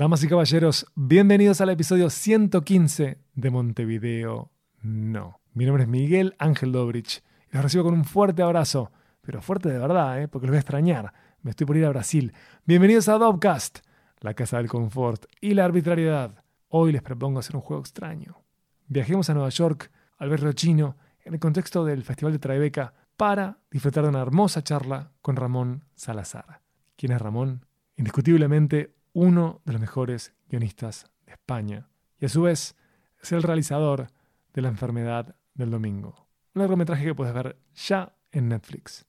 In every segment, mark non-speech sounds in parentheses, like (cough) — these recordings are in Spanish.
Damas y caballeros, bienvenidos al episodio 115 de Montevideo No. Mi nombre es Miguel Ángel Dobrich y los recibo con un fuerte abrazo, pero fuerte de verdad, ¿eh? porque los voy a extrañar. Me estoy por ir a Brasil. Bienvenidos a Dobcast, la casa del confort y la arbitrariedad. Hoy les propongo hacer un juego extraño. Viajemos a Nueva York, al barrio chino, en el contexto del Festival de Tribeca, para disfrutar de una hermosa charla con Ramón Salazar. ¿Quién es Ramón? Indiscutiblemente uno de los mejores guionistas de España y a su vez es el realizador de La enfermedad del domingo, un largometraje que puedes ver ya en Netflix.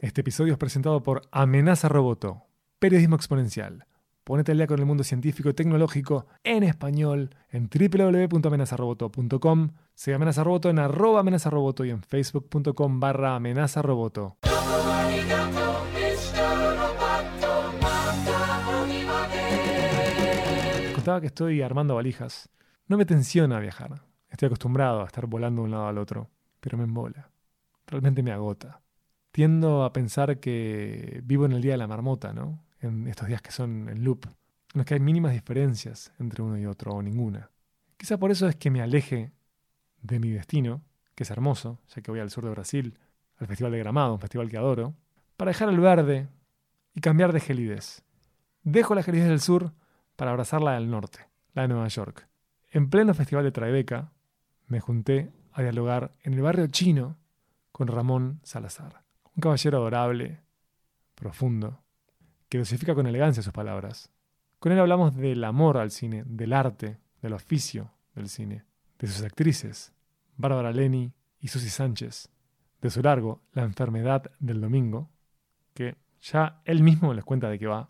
Este episodio es presentado por Amenaza Roboto, periodismo exponencial. Ponete al día con el mundo científico y tecnológico en español en www.amenazaroboto.com. Sigue Amenaza Roboto en arroba amenazaroboto y en facebook.com barra amenazaroboto. Que estoy armando valijas. No me tensiona viajar. Estoy acostumbrado a estar volando de un lado al otro, pero me embola. Realmente me agota. Tiendo a pensar que vivo en el día de la marmota, ¿no? En estos días que son en loop, en los que hay mínimas diferencias entre uno y otro o ninguna. Quizá por eso es que me aleje de mi destino, que es hermoso, ya que voy al sur de Brasil, al Festival de Gramado, un festival que adoro, para dejar el verde y cambiar de gelidez. Dejo la gelidez del sur para abrazar la del norte, la de Nueva York. En pleno Festival de Tribeca, me junté a dialogar en el barrio chino con Ramón Salazar, un caballero adorable, profundo, que dosifica con elegancia sus palabras. Con él hablamos del amor al cine, del arte, del oficio del cine, de sus actrices, Bárbara Leni y Susi Sánchez, de su largo La enfermedad del domingo, que ya él mismo les cuenta de qué va.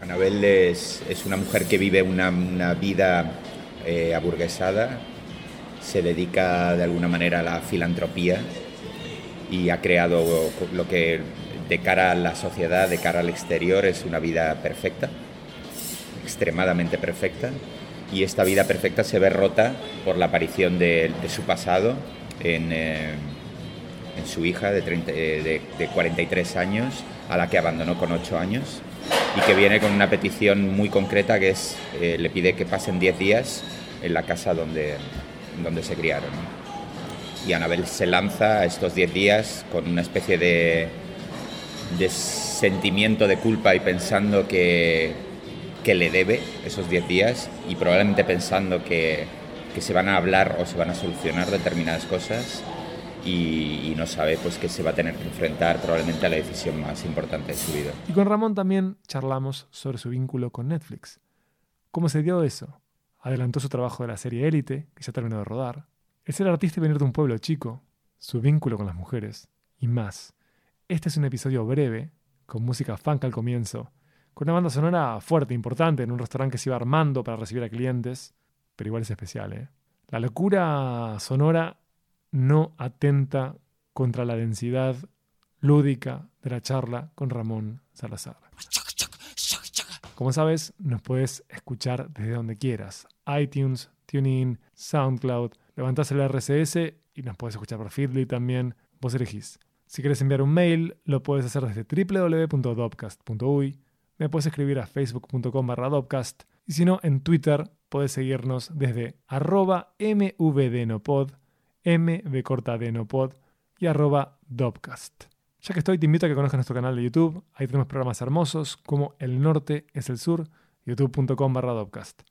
Anabel es, es una mujer que vive una, una vida eh, aburguesada, se dedica de alguna manera a la filantropía y ha creado lo que de cara a la sociedad, de cara al exterior, es una vida perfecta, extremadamente perfecta. Y esta vida perfecta se ve rota por la aparición de, de su pasado en, eh, en, su hija de, 30, de, de 43 años, a la que abandonó con 8 años y que viene con una petición muy concreta que es, eh, le pide que pasen 10 días en la casa donde, donde se criaron. Y Anabel se lanza a estos 10 días con una especie de, de sentimiento de culpa y pensando que, que le debe esos 10 días y probablemente pensando que, que se van a hablar o se van a solucionar determinadas cosas y, no sabe pues que se va a tener que enfrentar probablemente a la decisión más importante de su vida. Y con Ramón también charlamos sobre su vínculo con Netflix. ¿Cómo se dio eso? Adelantó su trabajo de la serie Élite, que ya terminó de rodar. El ser artista y venir de un pueblo chico, su vínculo con las mujeres y más. Este es un episodio breve, con música funk al comienzo, con una banda sonora fuerte, importante, en un restaurante que se iba armando para recibir a clientes, pero igual es especial, ¿eh? La locura sonora no atenta contra la densidad lúdica de la charla con Ramón Salazar. Como sabes, nos puedes escuchar desde donde quieras. iTunes, TuneIn, SoundCloud. Levantás el RSS y nos puedes escuchar por Feedly también. Vos elegís. Si quieres enviar un mail, lo puedes hacer desde www.dopcast.uy. Me puedes escribir a facebook.com barra dopcast. Y si no, en Twitter puedes seguirnos desde arroba mvdnopod M de corta de no pod y arroba Dopcast. Ya que estoy, te invito a que conozcas nuestro canal de YouTube. Ahí tenemos programas hermosos como El Norte es el Sur, youtube.com barra Dopcast.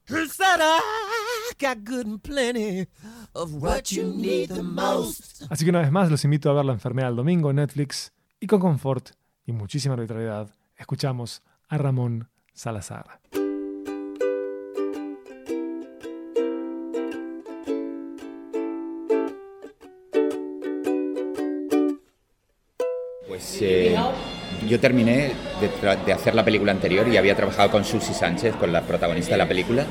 Así que una vez más los invito a ver La enfermedad el domingo en Netflix y con confort y muchísima arbitrariedad escuchamos a Ramón Salazar. Eh, yo terminé de, de, hacer la película anterior y había trabajado con Susi Sánchez, con la protagonista de la película,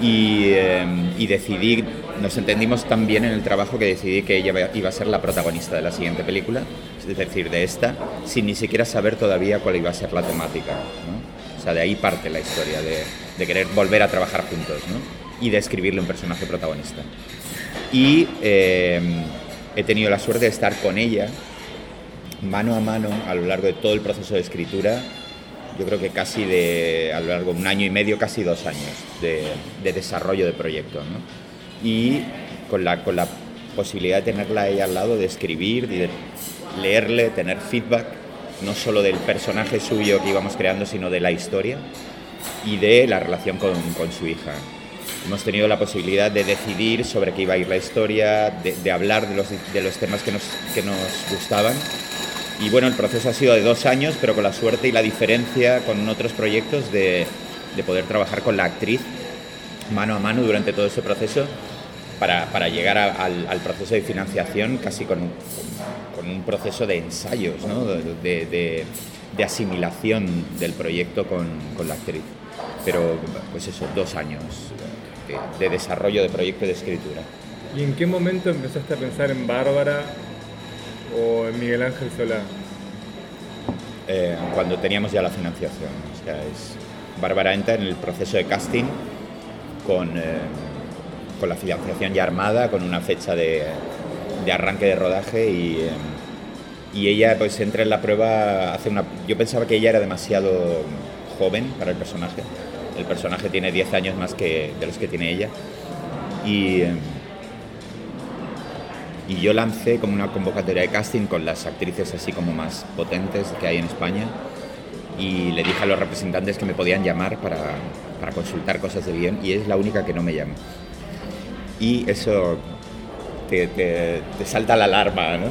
y, eh, y decidí, nos entendimos tan bien en el trabajo que decidí que ella iba a ser la protagonista de la siguiente película, es decir, de esta, sin ni siquiera saber todavía cuál iba a ser la temática. ¿no? O sea, de ahí parte la historia, de, de querer volver a trabajar juntos ¿no? y de escribirle un personaje protagonista. Y eh, he tenido la suerte de estar con ella mano a mano a lo largo de todo el proceso de escritura yo creo que casi de, a lo largo de un año y medio, casi dos años de, desarrollo de proyecto. Y con la, con la posibilidad de tenerla ahí al lado, de escribir, de leerle, tener feedback, no solo del personaje suyo que íbamos creando, sino de la historia y de la relación con, con su hija. Hemos tenido la posibilidad de decidir sobre qué iba a ir la historia, de, de hablar de los, de los temas que nos, que nos gustaban y bueno, el proceso ha sido de dos años, pero con la suerte y la diferencia con otros proyectos de, de poder trabajar con la actriz mano a mano durante todo ese proceso para, para llegar al, al, proceso de financiación casi con un, con un proceso de ensayos, ¿no? de, de, de, asimilación del proyecto con, con, la actriz. Pero pues eso, dos años de, desarrollo de proyecto de escritura. ¿Y en qué momento empezaste a pensar en Bárbara o en Miguel Ángel Solá? Eh, cuando teníamos ya la financiación. O es Bárbara entra en el proceso de casting con, eh, con la financiación ya armada, con una fecha de, de arranque de rodaje y, eh, y, ella pues entra en la prueba, hace una... Yo pensaba que ella era demasiado joven para el personaje. El personaje tiene 10 años más que de los que tiene ella. Y, y yo lancé como una convocatoria de casting con las actrices así como más potentes que hay en España y le dije a los representantes que me podían llamar para, para consultar cosas de guion y es la única que no me llama. Y eso te, te, te salta la alarma, ¿no?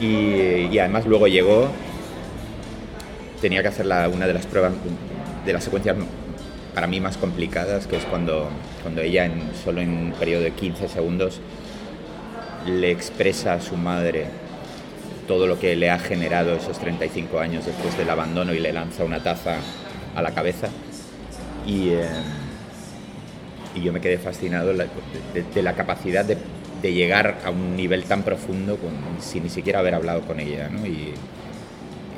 Y, y, además luego llegó, tenía que hacer la, una de las pruebas de las secuencias para mí más complicadas, que es cuando, cuando ella en, solo en un periodo de 15 segundos le expresa a su madre todo lo que le ha generado esos 35 años después del abandono y le lanza una taza a la cabeza. Y, eh, y yo me quedé fascinado de, la capacidad de, de, llegar a un nivel tan profundo sin ni siquiera haber hablado con ella. Y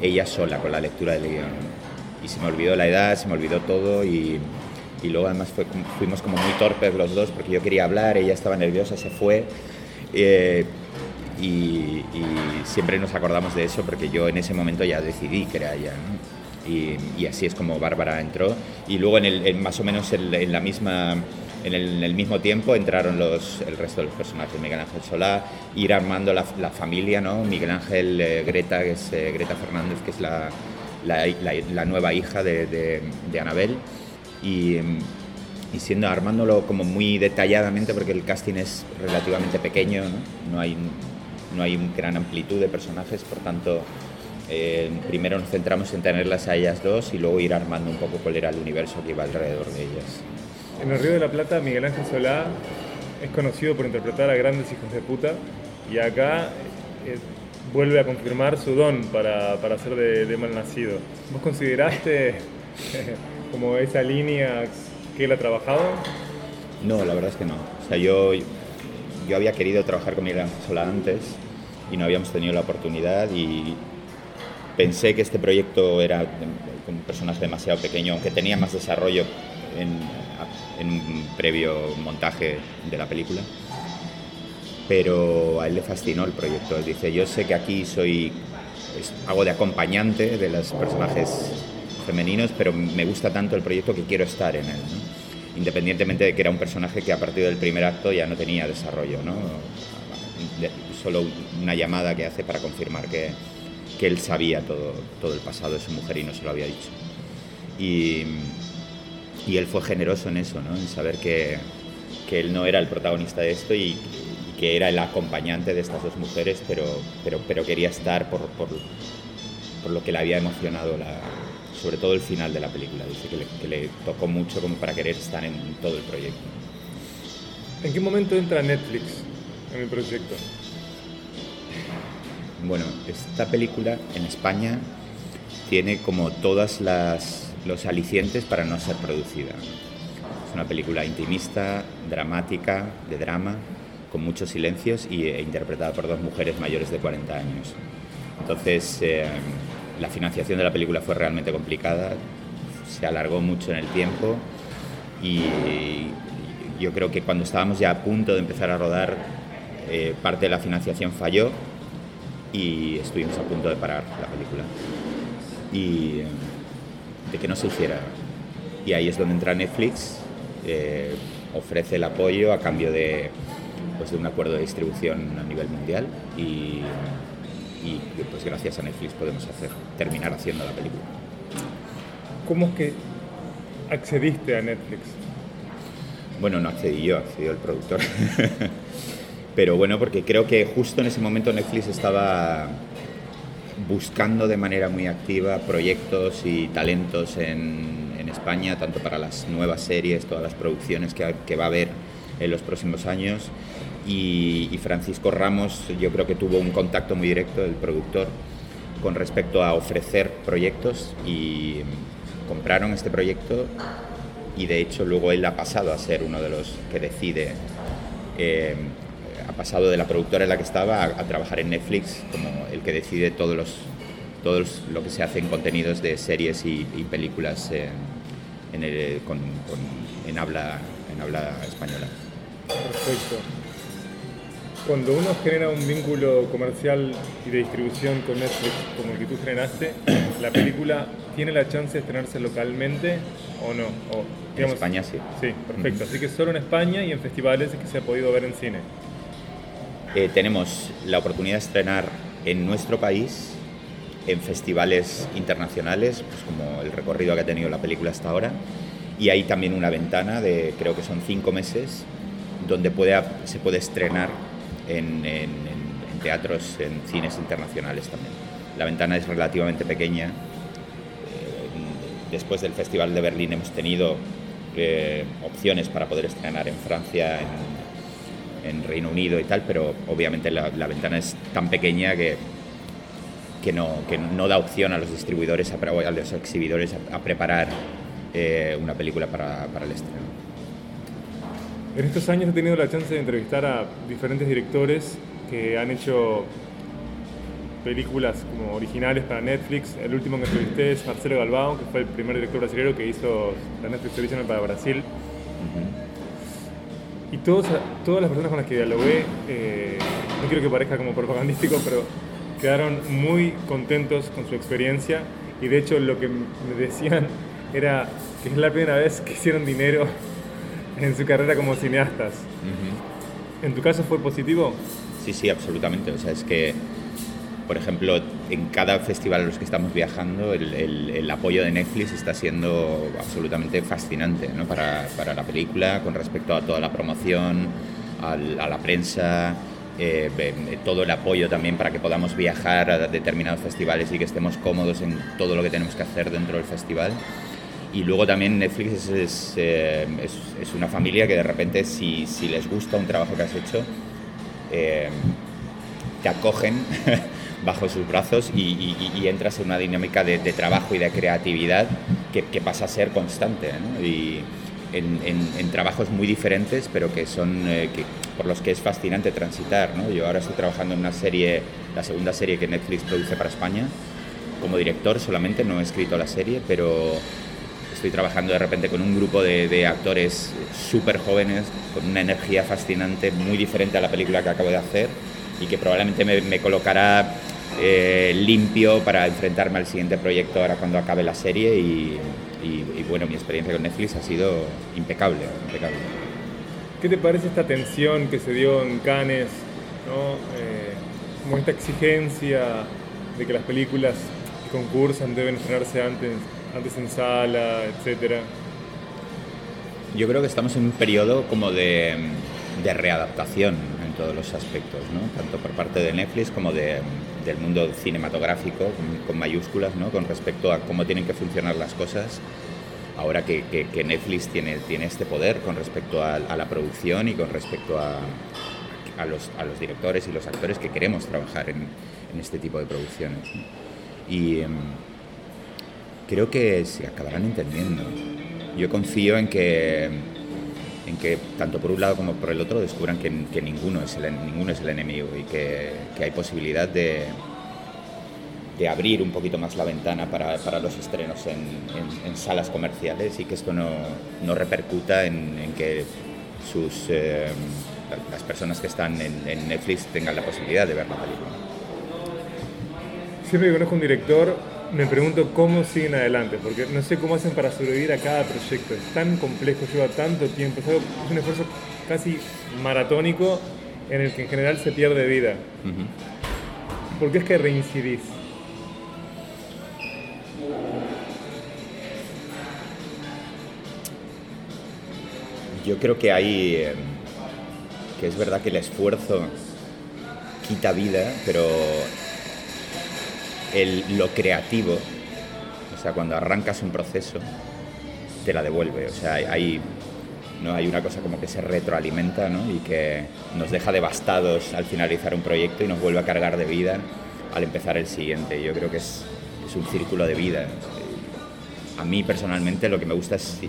ella sola con la lectura del guion. Y se me olvidó la edad, se me olvidó todo y, y luego además fuimos como muy torpes los dos porque yo quería hablar, ella estaba nerviosa, se fue eh, y, siempre nos acordamos de eso porque yo en ese momento ya decidí que era ella. Y, así es como Bárbara entró. Y luego en, el, más o menos en, la misma, en el, mismo tiempo entraron los, el resto de los personajes. Miguel Ángel Solá, ir armando la, la familia, ¿no? Miguel Ángel, eh, Greta, que es eh, Greta Fernández, que es la, la, la nueva hija de, de, de Anabel. Y, y siendo armándolo como muy detalladamente porque el casting es relativamente pequeño, no, no hay, no hay una gran amplitud de personajes, por tanto eh, primero nos centramos en tenerlas a ellas dos y luego ir armando un poco cuál era el universo que iba alrededor de ellas. En el Río de la Plata, Miguel Ángel Solá es conocido por interpretar a grandes hijos de puta y acá eh, vuelve a confirmar su don para, para ser de, de mal nacido. ¿Vos consideraste (laughs) como esa línea que él ha trabajado? No, la verdad es que no. O sea, yo, yo había querido trabajar con Miguel Ángel Solá antes y no habíamos tenido la oportunidad y pensé que este proyecto era un personaje demasiado pequeño, aunque tenía más desarrollo en, en un previo montaje de la película. Pero a él le fascinó el proyecto. Dice, yo sé que aquí soy, hago de acompañante de los personajes femeninos, pero me gusta tanto el proyecto que quiero estar en él. ¿no? Independientemente de que era un personaje que a partir del primer acto ya no tenía desarrollo, ¿no? Solo una llamada que hace para confirmar que, que él sabía todo, todo el pasado de su mujer y no se lo había dicho. Y, y él fue generoso en eso, ¿no? en saber que, que él no era el protagonista de esto y, y, que era el acompañante de estas dos mujeres, pero, pero, pero quería estar por, por, por lo que le había emocionado la, sobre todo el final de la película. Dice que le, que le, tocó mucho como para querer estar en todo el proyecto. ¿En qué momento entra Netflix en el proyecto? Bueno, esta película en España tiene como todas las los alicientes para no ser producida. Es una película intimista, dramática, de drama, con muchos silencios y e interpretada por dos mujeres mayores de 40 años. Entonces, eh, la financiación de la película fue realmente complicada, se alargó mucho en el tiempo y yo creo que cuando estábamos ya a punto de empezar a rodar, eh, parte de la financiación falló y estuvimos a punto de parar la película. Y, de que no se hiciera. Y ahí es donde entra Netflix, eh, ofrece el apoyo a cambio de, pues, de un acuerdo de distribución a nivel mundial y, y pues gracias a Netflix podemos hacer, terminar haciendo la película. ¿Cómo es que accediste a Netflix? Bueno, no accedí yo, accedió el productor. (laughs) Pero bueno, porque creo que justo en ese momento Netflix estaba buscando de manera muy activa proyectos y talentos en, en España, tanto para las nuevas series, todas las producciones que, que va a haber en los próximos años. Y, y, Francisco Ramos yo creo que tuvo un contacto muy directo, el productor, con respecto a ofrecer proyectos y compraron este proyecto y de hecho luego él ha pasado a ser uno de los que decide eh, ha pasado de la productora en la que estaba a, a, trabajar en Netflix como el que decide todos los todos lo que se hace en contenidos de series y, y películas en, el, con, con, en, habla, en habla española. Perfecto. Cuando uno genera un vínculo comercial y de distribución con Netflix como el que tú generaste, ¿la película tiene la chance de estrenarse localmente o no? O, digamos, en España sí. Sí, perfecto. Así que solo en España y en festivales es que se ha podido ver en cine. Eh, tenemos la oportunidad de estrenar en nuestro país en festivales internacionales, pues como el recorrido que ha tenido la película hasta ahora, y hay también una ventana de creo que son cinco meses donde puede, se puede estrenar en, teatros, en cines internacionales también. La ventana es relativamente pequeña. Eh, después del Festival de Berlín hemos tenido eh, opciones para poder estrenar en Francia, en, Reino Unido y tal, pero obviamente la, ventana es tan pequeña que, que, no, da opción a los distribuidores, a, los exhibidores a, preparar eh, una película para el estreno. En estos años he tenido la chance de entrevistar a diferentes directores que han hecho películas como originales para Netflix. El último que entrevisté es Marcelo Galbao, que fue el primer director brasileño que hizo la Netflix Original para Brasil. Y todos, todas las personas con las que dialogué, eh, no quiero que parezca como propagandístico, pero quedaron muy contentos con su experiencia y de hecho lo que me decían era que es la primera vez que hicieron dinero en su carrera como cineastas. Uh -huh. ¿En tu caso fue positivo? Sí, sí, absolutamente. O sea, es que, por ejemplo, en cada festival a los que estamos viajando, el, el, el apoyo de Netflix está siendo absolutamente fascinante ¿no? para, para, la película, con respecto a toda la promoción, al, a la prensa, eh, todo el apoyo también para que podamos viajar a determinados festivales y que estemos cómodos en todo lo que tenemos que hacer dentro del festival. Y luego también Netflix es, es, eh, es, es una familia que de repente si, si, les gusta un trabajo que has hecho, eh, te acogen (laughs) bajo sus brazos y, y, y, entras en una dinámica de, de, trabajo y de creatividad que, que pasa a ser constante. ¿no? Y en, en, en, trabajos muy diferentes, pero que son eh, que, por los que es fascinante transitar. ¿no? Yo ahora estoy trabajando en una serie, la segunda serie que Netflix produce para España. Como director solamente, no he escrito la serie, pero estoy trabajando de repente con un grupo de, de actores súper jóvenes, con una energía fascinante, muy diferente a la película que acabo de hacer y que probablemente me, me colocará eh, limpio para enfrentarme al siguiente proyecto ahora cuando acabe la serie y, y, y, bueno, mi experiencia con Netflix ha sido impecable, impecable. ¿Qué te parece esta tensión que se dio en Cannes, ¿no? eh, como esta exigencia de que las películas que concursan deben estrenarse antes antes en sala, etcétera? Yo creo que estamos en un periodo como de, de readaptación en todos los aspectos, ¿no? tanto por parte de Netflix como de, del mundo cinematográfico, con, con mayúsculas, ¿no? con respecto a cómo tienen que funcionar las cosas ahora que, que, que Netflix tiene, tiene este poder con respecto a, a la producción y con respecto a, a, los, a los directores y los actores que queremos trabajar en, en este tipo de producciones. Y, um, creo que se acabarán entendiendo. Yo confío en que, en que tanto por un lado como por el otro descubran que, ninguno, es el, ninguno es el enemigo y que, hay posibilidad de, de, abrir un poquito más la ventana para, para los estrenos en, salas comerciales y que esto no, no repercuta en, que sus, eh, las personas que están en, Netflix tengan la posibilidad de ver la película. Siempre conozco un director me pregunto cómo siguen adelante, porque no sé cómo hacen para sobrevivir a cada proyecto. Es tan complejo, lleva tanto tiempo, es, un esfuerzo casi maratónico en el que en general se pierde vida. ¿Por qué es que reincidís? Yo creo que hay, eh, que es verdad que el esfuerzo quita vida, pero el, lo creativo, o sea, cuando arrancas un proceso, te la devuelve. O sea, hay, ¿no? hay una cosa como que se retroalimenta ¿no? y que nos deja devastados al finalizar un proyecto y nos vuelve a cargar de vida al empezar el siguiente. Yo creo que es, un círculo de vida. A mí personalmente lo que me gusta es,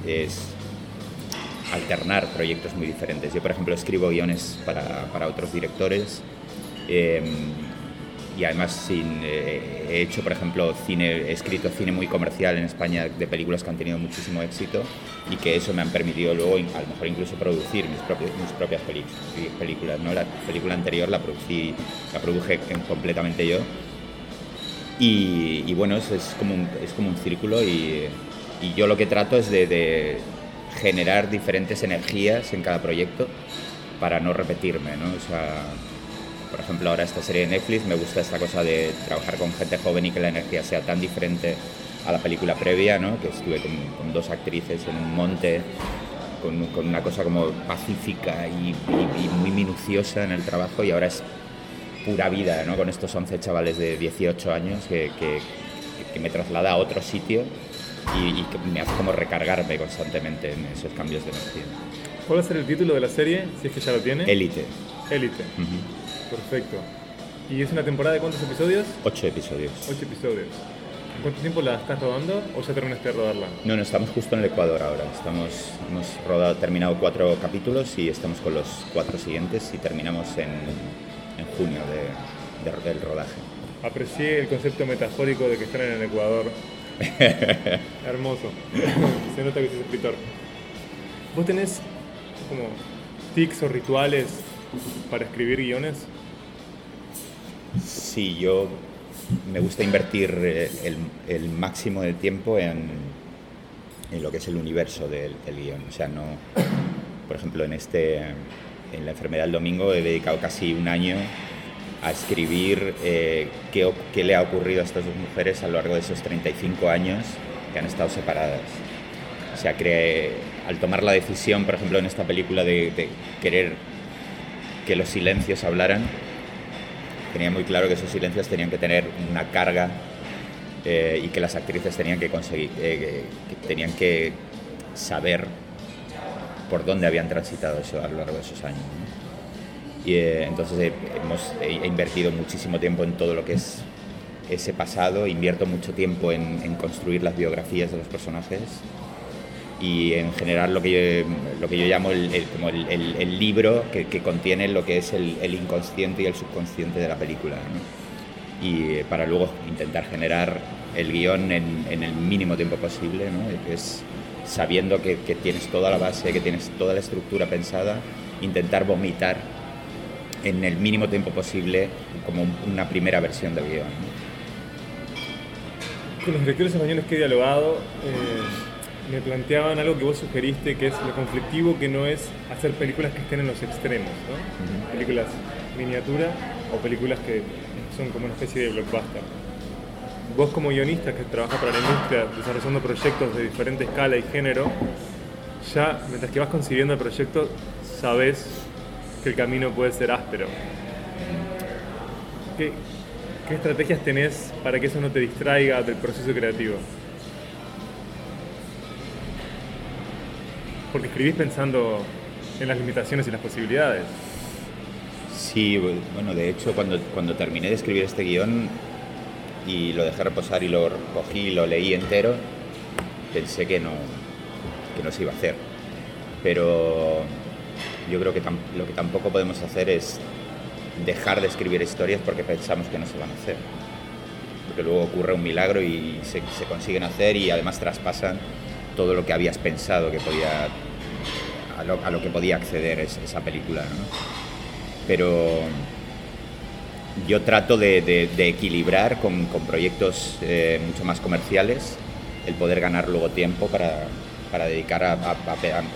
alternar proyectos muy diferentes. Yo, por ejemplo, escribo guiones para, para otros directores. Eh, y además sin, eh, he hecho, por ejemplo, cine, he escrito cine muy comercial en España de películas que han tenido muchísimo éxito y que eso me han permitido luego, a lo mejor incluso producir mis, propias, mis propias películas. ¿no? La película anterior la, producí, la produje completamente yo y, bueno, es, es, como un, es como un círculo y, y yo lo que trato es de, de generar diferentes energías en cada proyecto para no repetirme, ¿no? O sea, por ejemplo, ahora esta serie de Netflix me gusta esta cosa de trabajar con gente joven y que la energía sea tan diferente a la película previa, ¿no? que estuve con, dos actrices en un monte, con, con una cosa como pacífica y, muy minuciosa en el trabajo y ahora es pura vida, ¿no? con estos 11 chavales de 18 años que, que, que me traslada a otro sitio y, que me hace como recargarme constantemente en esos cambios de energía. ¿Cuál va a ser el título de la serie, si es que ya lo tiene? Élite. Élite. Perfecto. ¿Y es una temporada de cuántos episodios? Ocho episodios. Ocho episodios. ¿En cuánto tiempo la estás rodando o ya terminaste de rodarla? No, no, estamos justo en el Ecuador ahora. Estamos, hemos rodado, terminado cuatro capítulos y estamos con los cuatro siguientes y terminamos en, en junio de, del rodaje. Aprecié el concepto metafórico de que están en el Ecuador. (laughs) Hermoso. (laughs) Se nota que sos escritor. ¿Vos tenés como tics o rituales para escribir guiones? Sí, yo me gusta invertir eh, el, máximo de tiempo en, lo que es el universo del, guion. O sea, no, por ejemplo, en, este, en La enfermedad del domingo he dedicado casi un año a escribir eh, qué, le ha ocurrido a estas dos mujeres a lo largo de esos 35 años que han estado separadas. O sea, que al tomar la decisión, por ejemplo, en esta película de querer que los silencios hablaran, tenía muy claro que esos silencios tenían que tener una carga eh, y que las actrices tenían que conseguir, eh, tenían que saber por dónde habían transitado eso a lo largo de esos años. Y eh, entonces hemos he invertido muchísimo tiempo en todo lo que es ese pasado, invierto mucho tiempo en construir las biografías de los personajes y en general lo que yo, lo que yo llamo el, como el, el, libro que, que, contiene lo que es el, inconsciente y el subconsciente de la película. ¿no? Y para luego intentar generar el guion en, en el mínimo tiempo posible, ¿no? es sabiendo que, que, tienes toda la base, que tienes toda la estructura pensada, intentar vomitar en el mínimo tiempo posible como una primera versión del guion. ¿no? Con los directores españoles que he dialogado, eh me planteaban algo que vos sugeriste, que es lo conflictivo que no es hacer películas que estén en los extremos, ¿no? Películas miniatura o películas que son como una especie de blockbuster. Vos como guionista que trabaja para la industria desarrollando proyectos de diferente escala y género, ya mientras que vas concibiendo el proyecto, sabes que el camino puede ser áspero. ¿Qué, ¿Qué estrategias tenés para que eso no te distraiga del proceso creativo? Porque escribís pensando en las limitaciones y las posibilidades. Sí, bueno, de hecho, cuando, cuando terminé de escribir este guion y lo dejé reposar y lo cogí y lo leí entero, pensé que no, que no se iba a hacer. Pero yo creo que lo que tampoco podemos hacer es dejar de escribir historias porque pensamos que no se van a hacer. Porque luego ocurre un milagro y se, se consiguen hacer y además traspasan todo lo que habías pensado que podía a lo, que podía acceder es, esa película ¿no? pero yo trato de, equilibrar con, proyectos eh, mucho más comerciales el poder ganar luego tiempo para, dedicar a,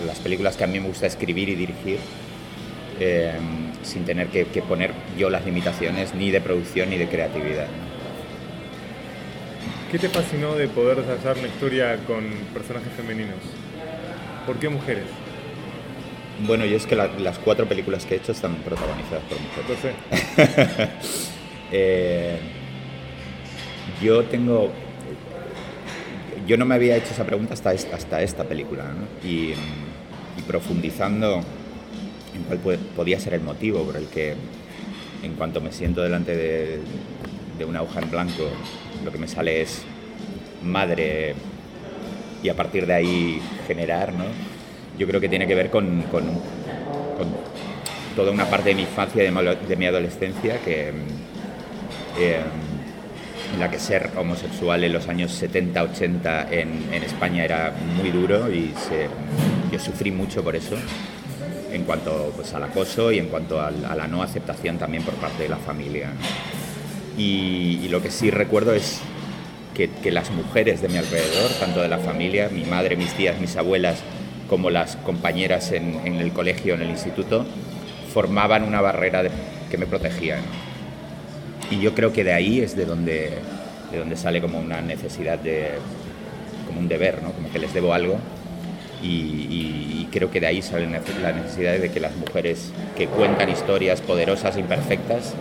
las películas que a mí me gusta escribir y dirigir eh, sin tener que, poner yo las limitaciones ni de producción ni de creatividad. ¿Qué te fascinó de poder desarrollar una historia con personajes femeninos? ¿Por qué mujeres? Bueno, yo es que las cuatro películas que he hecho están protagonizadas por mujeres. (laughs) Eh, yo tengo. Yo no me había hecho esa pregunta hasta esta, hasta esta película, ¿no? y, profundizando en cuál podía ser el motivo por el que, en cuanto me siento delante de, de una hoja en blanco, lo que me sale es madre y a partir de ahí generar, ¿no? yo creo que tiene que ver con, con, toda una parte de mi infancia y de, mi adolescencia que, eh, en la que ser homosexual en los años 70, 80 en, en España era muy duro y yo sufrí mucho por eso en cuanto pues, al acoso y en cuanto a, la no aceptación también por parte de la familia. Y, y, lo que sí recuerdo es que, que, las mujeres de mi alrededor, tanto de la familia, mi madre, mis tías, mis abuelas, como las compañeras en, el colegio, en el instituto, formaban una barrera que me protegía. Y yo creo que de ahí es de donde, de donde sale como una necesidad de, como un deber, ¿no? como que les debo algo. Y, creo que de ahí sale la necesidad de que las mujeres que cuentan historias poderosas, imperfectas,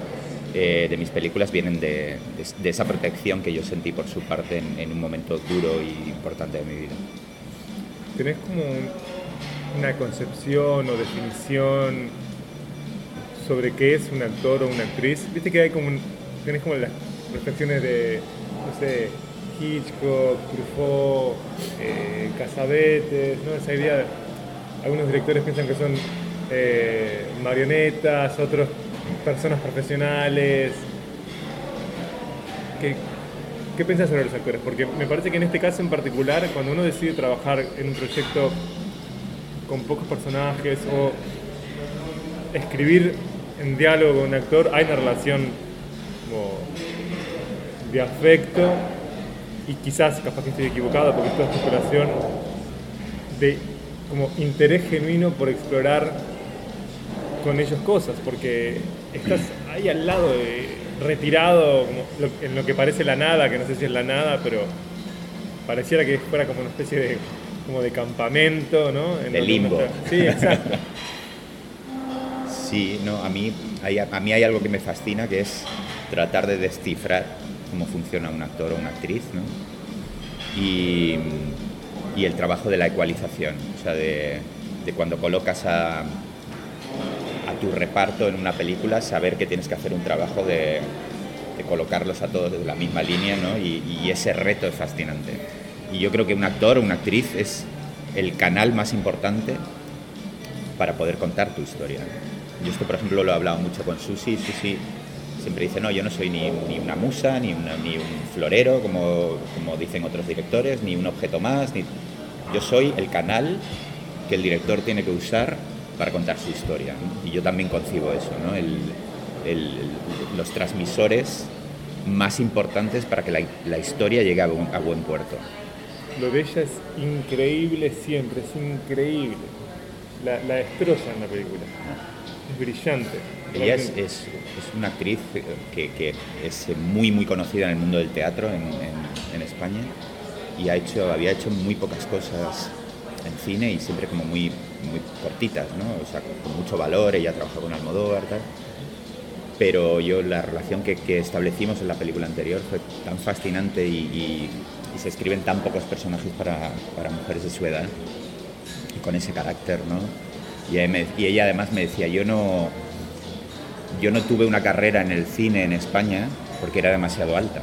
eh, de mis películas vienen de, esa protección que yo sentí por su parte en, un momento duro y importante de mi vida. ¿Tenés como una concepción o definición sobre qué es un actor o una actriz? Viste que hay como, tenés como las reflexiones de, no sé, Hitchcock, Truffaut, eh, Casabetes, ¿no? Esa idea, algunos directores piensan que son eh, marionetas, otros personas profesionales. Que, ¿Qué pensás sobre los actores? Porque me parece que en este caso en particular, cuando uno decide trabajar en un proyecto con pocos personajes o escribir en diálogo con un actor, hay una relación como de afecto y quizás, capaz que estoy equivocado porque esto es especulación, de como interés genuino por explorar con ellos cosas, porque estás ahí al lado de retirado en lo que parece la nada, que no sé si es la nada, pero pareciera que fuera como una especie de, como de campamento, ¿no? de limbo. Sí, exacto. sí, no, a mí, hay, a mí hay algo que me fascina, que es tratar de descifrar cómo funciona un actor o una actriz, ¿no? Y, y el trabajo de la ecualización, o sea, de, de cuando colocas a, tu reparto en una película, saber que tienes que hacer un trabajo de, colocarlos a todos de la misma línea, ¿no? Y, ese reto es fascinante. Y yo creo que un actor o una actriz es el canal más importante para poder contar tu historia. Yo esto, por ejemplo, lo he hablado mucho con Susi. Susi siempre dice, no, yo no soy ni, una musa, ni, un florero, como, dicen otros directores, ni un objeto más. Yo soy el canal que el director tiene que usar para contar su historia. Y yo también concibo eso, ¿no? los transmisores más importantes para que la, historia llegue a buen, puerto. Lo de ella es increíble siempre, es increíble. La, destroza en la película. Es brillante. Ella es, es, una actriz que, es muy muy conocida en el mundo del teatro en, en, España y ha hecho, había hecho muy pocas cosas en cine y siempre como muy muy cortitas, ¿no? O sea, con, mucho valor, ella trabajó con Almodóvar, tal. Pero yo la relación que, establecimos en la película anterior fue tan fascinante y, se escriben tan pocos personajes para, mujeres de su edad y con ese carácter, ¿no? Y ella, además me decía, yo no, yo no tuve una carrera en el cine en España porque era demasiado alta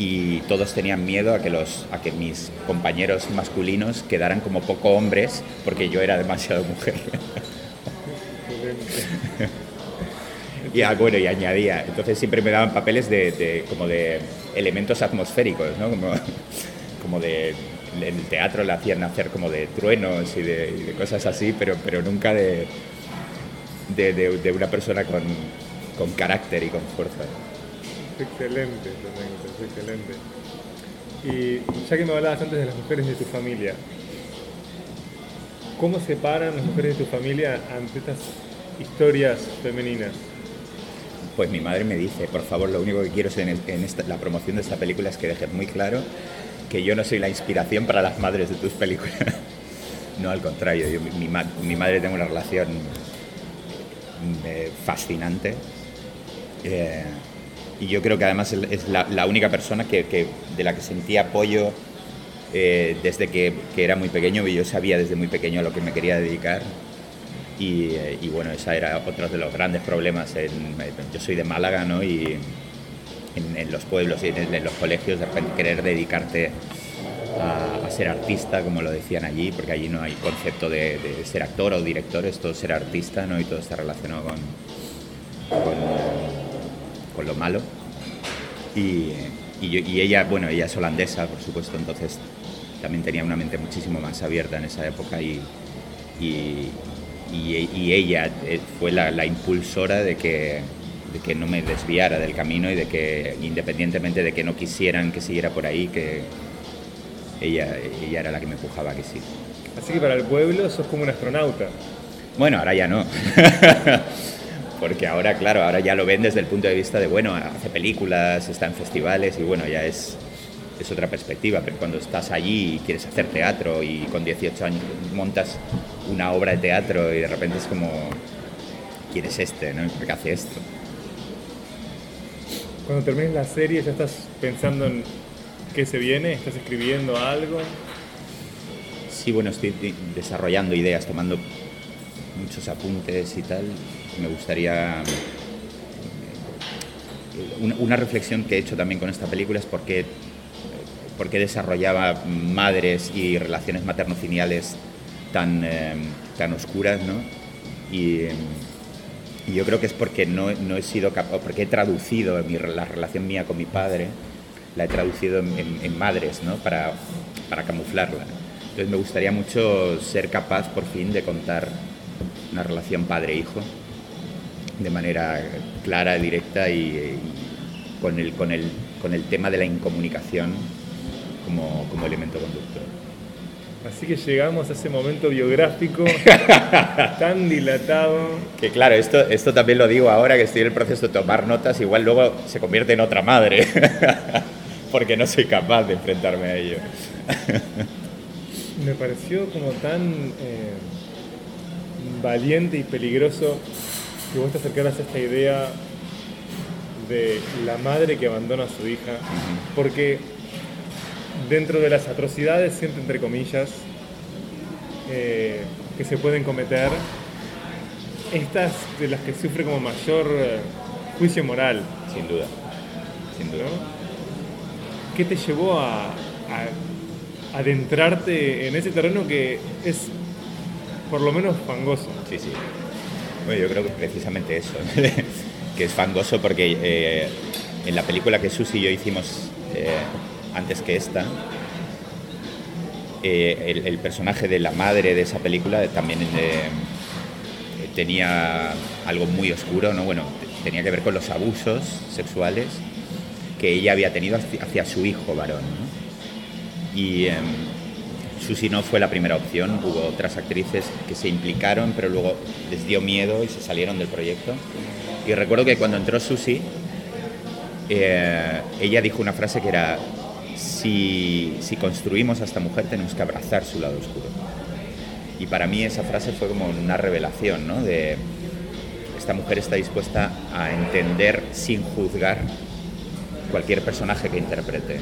y todos tenían miedo a que, los, a que mis compañeros masculinos quedaran como poco hombres porque yo era demasiado mujer. (laughs) y ah, bueno, y añadía, entonces siempre me daban papeles de, como de elementos atmosféricos, ¿no? Como, como de en el teatro le hacían hacer como de truenos y de, cosas así, pero, pero nunca de, de, una persona con, con carácter y con fuerza. Excelente, excelente. Y ya que me hablabas antes de las mujeres de tu familia, ¿cómo se paran las mujeres de tu familia ante estas historias femeninas? Pues mi madre me dice, por favor, lo único que quiero en, la promoción de esta película es que dejes muy claro que yo no soy la inspiración para las madres de tus películas. (laughs) no, al contrario, yo, mi, madre tengo una relación eh, fascinante. Eh, y yo creo que además es la, única persona que, de la que sentía apoyo eh, desde que, era muy pequeño, y yo sabía desde muy pequeño a lo que me quería dedicar y, bueno, esa era otro de los grandes problemas. yo soy de Málaga, ¿no? Y en, los pueblos y en, los colegios, de repente querer dedicarte a, ser artista, como lo decían allí, porque allí no hay concepto de, ser actor o director, es todo ser artista, ¿no? Y todo está relacionado con, lo malo. Y, y, ella, bueno, ella es holandesa, por supuesto, entonces también tenía una mente muchísimo más abierta en esa época y, y, ella eh, fue la, impulsora de que, que no me desviara del camino y de que independientemente de que no quisieran que siguiera por ahí, que ella, ella era la que me empujaba que sí. Así que para el pueblo sos como un astronauta. Bueno, ahora ya no. (laughs) Porque ahora, claro, ahora ya lo ven desde el punto de vista de, bueno, hace películas, está en festivales y bueno, ya es, es otra perspectiva. Pero cuando estás allí y quieres hacer teatro y con 18 años montas una obra de teatro y de repente es como, ¿quién es este? ¿no? ¿Por qué hace esto? Cuando termines la serie, ¿ya estás pensando en qué se viene? ¿Estás escribiendo algo? Sí, bueno, estoy desarrollando ideas, tomando muchos apuntes y tal. Me gustaría... Eh, una, reflexión que he hecho también con esta película es por qué, desarrollaba madres y relaciones materno-filiales tan, eh, tan oscuras, ¿no? Y, yo creo que es porque no, no he sido capaz, porque he traducido la relación mía con mi padre, la he traducido en, madres, ¿no? Para, para camuflarla. Entonces me gustaría mucho ser capaz por fin de contar una relación padre-hijo de manera clara, directa y, con, el, con, el, con el tema de la incomunicación como, como elemento conductor. Así que llegamos a ese momento biográfico (laughs) tan dilatado. Que claro, esto, esto también lo digo ahora que estoy en el proceso de tomar notas, igual luego se convierte en otra madre, (laughs) porque no soy capaz de enfrentarme a ello. Me pareció como tan eh, valiente y peligroso que vos te acercaras a esta idea de la madre que abandona a su hija, porque dentro de las atrocidades, siempre entre comillas, eh, que se pueden cometer, estas de las que sufre como mayor eh, juicio moral. Sin duda, sin duda. ¿Qué te llevó a, adentrarte en ese terreno que es por lo menos fangoso? Sí, sí. Bueno, yo creo que precisamente eso, (laughs) que es fangoso porque eh, en la película que Susi y yo hicimos antes que esta, eh, el, personaje de la madre de esa película también eh, tenía algo muy oscuro, ¿no? Bueno, tenía que ver con los abusos sexuales que ella había tenido hacia, su hijo varón. Y eh, Susi no fue la primera opción, hubo otras actrices que se implicaron, pero luego les dio miedo y se salieron del proyecto. Y recuerdo que cuando entró Susi, ella dijo una frase que era, si, construimos a esta mujer tenemos que abrazar su lado oscuro. Y para mí esa frase fue como una revelación, ¿no? De esta mujer está dispuesta a entender sin juzgar cualquier personaje que interprete.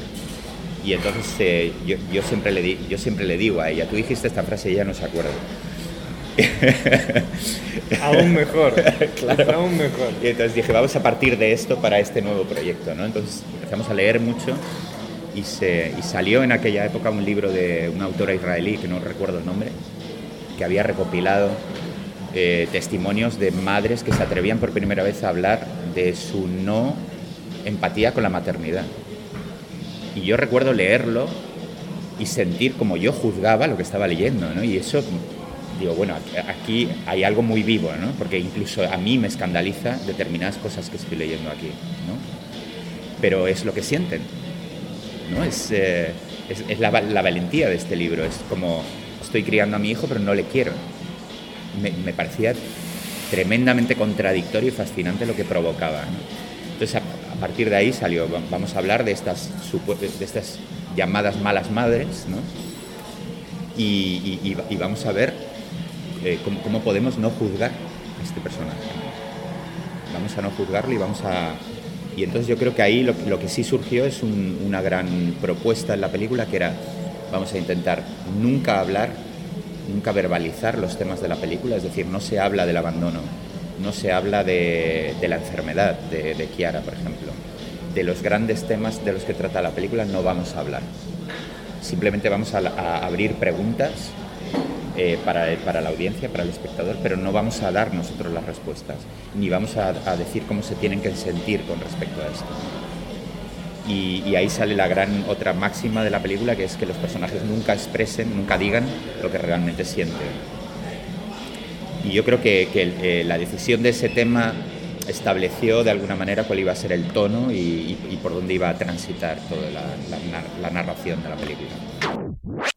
Y entonces eh, yo, siempre le yo siempre le digo a ella, tú dijiste esta frase y ella no se acuerda. (laughs) aún mejor, (laughs) claro. aún mejor. Y entonces dije, vamos a partir de esto para este nuevo proyecto, ¿no? Entonces empezamos a leer mucho y, se, salió en aquella época un libro de una autora israelí, que no recuerdo el nombre, que había recopilado eh, testimonios de madres que se atrevían por primera vez a hablar de su no empatía con la maternidad. Y yo recuerdo leerlo y sentir como yo juzgaba lo que estaba leyendo, ¿no? Y eso digo, bueno, aquí, hay algo muy vivo, ¿no? Porque incluso a mí me escandaliza determinadas cosas que estoy leyendo aquí, ¿no? Pero es lo que sienten, ¿no? Es, eh, es, la, valentía de este libro, es como estoy criando a mi hijo pero no le quiero. Me, parecía tremendamente contradictorio y fascinante lo que provocaba. Entonces a, partir de ahí salió, vamos a hablar de estas, de estas llamadas malas madres, ¿no? y, vamos a ver eh, cómo, podemos no juzgar a este personaje. Vamos a no juzgarlo y vamos a... Y entonces yo creo que ahí lo, que sí surgió es una gran propuesta en la película que era, vamos a intentar nunca hablar, nunca verbalizar los temas de la película, es decir, no se habla del abandono, no se habla de, la enfermedad de, de Kiara, por ejemplo. De los grandes temas de los que trata la película no vamos a hablar. Simplemente vamos a abrir preguntas eh, para, para, la audiencia, para el espectador, pero no vamos a dar nosotros las respuestas, ni vamos a, decir cómo se tienen que sentir con respecto a esto. Y, ahí sale la gran otra máxima de la película, que es que los personajes nunca expresen, nunca digan lo que realmente sienten. Y yo creo que, eh, la decisión de ese tema estableció de alguna manera cuál iba a ser el tono y, por dónde iba a transitar toda la, narración de la película.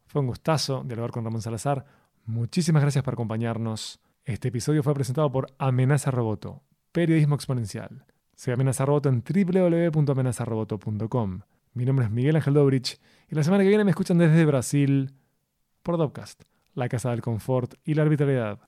Fue un gustazo dialogar con Ramón Salazar. Muchísimas gracias por acompañarnos. Este episodio fue presentado por Amenaza Roboto, periodismo exponencial. Soy Amenaza Roboto en www.amenazaroboto.com. Mi nombre es Miguel Ángel Dobrich y la semana que viene me escuchan desde Brasil por Dopcast, la casa del confort y la arbitrariedad.